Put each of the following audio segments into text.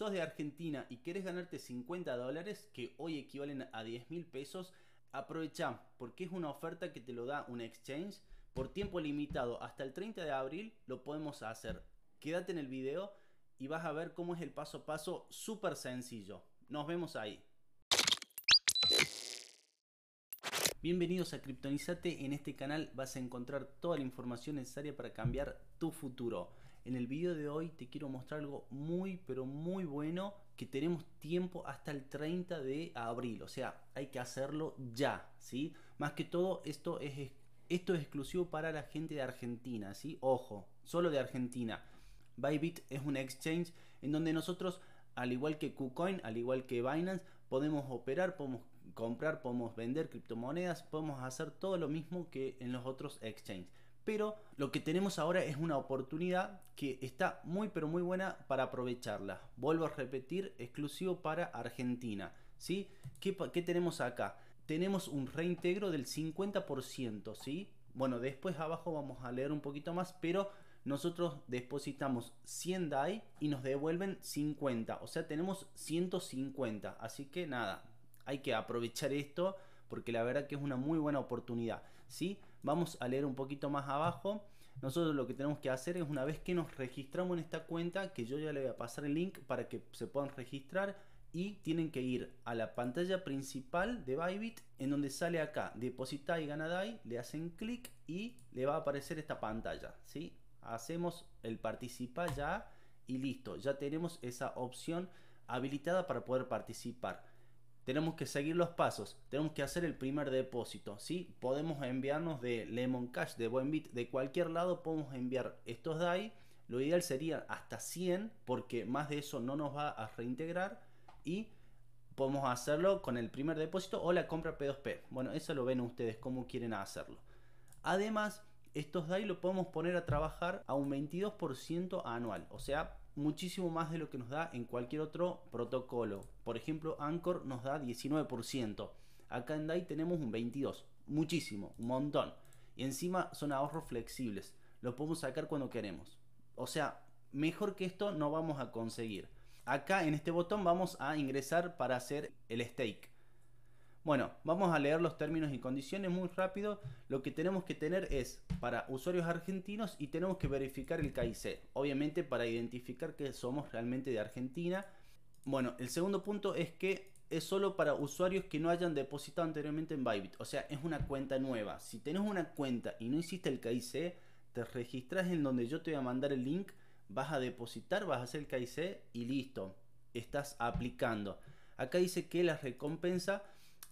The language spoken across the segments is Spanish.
sos de Argentina y querés ganarte 50 dólares, que hoy equivalen a 10 mil pesos, aprovecha porque es una oferta que te lo da un exchange por tiempo limitado. Hasta el 30 de abril lo podemos hacer. Quédate en el video y vas a ver cómo es el paso a paso súper sencillo. Nos vemos ahí. Bienvenidos a Kryptonizate, en este canal vas a encontrar toda la información necesaria para cambiar tu futuro. En el video de hoy te quiero mostrar algo muy pero muy bueno que tenemos tiempo hasta el 30 de abril, o sea, hay que hacerlo ya, ¿sí? Más que todo esto es, esto es exclusivo para la gente de Argentina, ¿sí? Ojo, solo de Argentina. Bybit es un exchange en donde nosotros, al igual que KuCoin, al igual que Binance, podemos operar, podemos comprar, podemos vender criptomonedas, podemos hacer todo lo mismo que en los otros exchanges. Pero lo que tenemos ahora es una oportunidad que está muy pero muy buena para aprovecharla. Vuelvo a repetir, exclusivo para Argentina. ¿sí? ¿Qué, ¿Qué, tenemos acá? Tenemos un reintegro del 50%. ¿sí? Bueno, después abajo vamos a leer un poquito más, pero nosotros depositamos 100 DAI y nos devuelven 50. O sea, tenemos 150. Así que nada, hay que aprovechar esto porque la verdad que es una muy buena oportunidad. ¿sí? Vamos a leer un poquito más abajo. Nosotros lo que tenemos que hacer es una vez que nos registramos en esta cuenta, que yo ya le voy a pasar el link para que se puedan registrar y tienen que ir a la pantalla principal de Bybit en donde sale acá depositar y ganar le hacen clic y le va a aparecer esta pantalla, ¿sí? Hacemos el participar ya y listo, ya tenemos esa opción habilitada para poder participar tenemos que seguir los pasos, tenemos que hacer el primer depósito, ¿sí? Podemos enviarnos de Lemon Cash, de Buenbit, de cualquier lado podemos enviar estos DAI, lo ideal sería hasta 100 porque más de eso no nos va a reintegrar y podemos hacerlo con el primer depósito o la compra P2P. Bueno, eso lo ven ustedes cómo quieren hacerlo. Además, estos DAI lo podemos poner a trabajar a un 22% anual, o sea, muchísimo más de lo que nos da en cualquier otro protocolo. Por ejemplo, Anchor nos da 19%. Acá en DAI tenemos un 22%. Muchísimo, un montón. Y encima son ahorros flexibles. Los podemos sacar cuando queremos. O sea, mejor que esto no vamos a conseguir. Acá en este botón vamos a ingresar para hacer el stake. Bueno, vamos a leer los términos y condiciones muy rápido. Lo que tenemos que tener es para usuarios argentinos y tenemos que verificar el KIC. Obviamente para identificar que somos realmente de Argentina. Bueno, el segundo punto es que es solo para usuarios que no hayan depositado anteriormente en Bybit. O sea, es una cuenta nueva. Si tenés una cuenta y no hiciste el KIC, te registras en donde yo te voy a mandar el link. Vas a depositar, vas a hacer el KIC y listo. Estás aplicando. Acá dice que la recompensa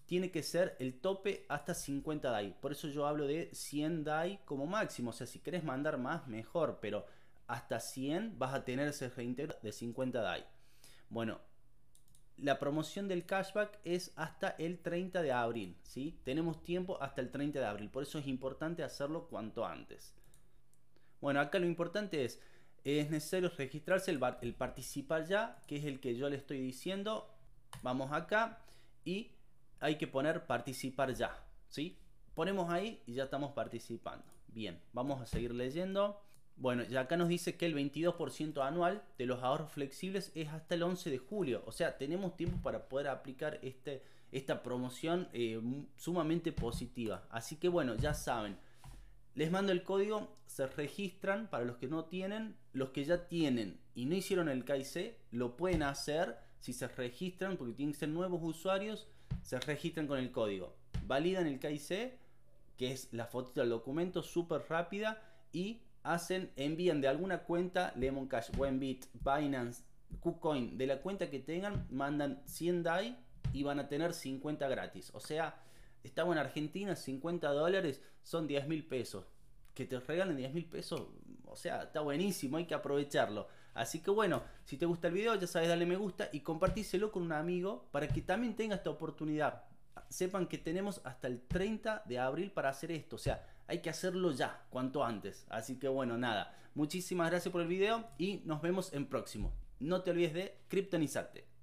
tiene que ser el tope hasta 50 DAI. Por eso yo hablo de 100 DAI como máximo. O sea, si querés mandar más, mejor. Pero hasta 100 vas a tener ese reintegro de 50 DAI. Bueno, la promoción del cashback es hasta el 30 de abril. ¿sí? Tenemos tiempo hasta el 30 de abril. Por eso es importante hacerlo cuanto antes. Bueno, acá lo importante es, es necesario registrarse el, el participar ya, que es el que yo le estoy diciendo. Vamos acá y hay que poner participar ya, ¿sí? Ponemos ahí y ya estamos participando. Bien, vamos a seguir leyendo. Bueno, ya acá nos dice que el 22% anual de los ahorros flexibles es hasta el 11 de julio. O sea, tenemos tiempo para poder aplicar este, esta promoción eh, sumamente positiva. Así que bueno, ya saben. Les mando el código, se registran para los que no tienen. Los que ya tienen y no hicieron el KIC, lo pueden hacer si se registran porque tienen que ser nuevos usuarios se registran con el código, validan el KIC, que es la foto del documento súper rápida, y hacen, envían de alguna cuenta, Lemon Cash, Buenbit, Binance, KuCoin, de la cuenta que tengan, mandan 100 DAI y van a tener 50 gratis. O sea, estamos en Argentina, 50 dólares son 10 mil pesos. Que te regalen 10 mil pesos, o sea, está buenísimo, hay que aprovecharlo. Así que bueno, si te gusta el video, ya sabes, dale me gusta y compartíselo con un amigo para que también tenga esta oportunidad. Sepan que tenemos hasta el 30 de abril para hacer esto, o sea, hay que hacerlo ya, cuanto antes. Así que bueno, nada, muchísimas gracias por el video y nos vemos en próximo. No te olvides de criptonizarte.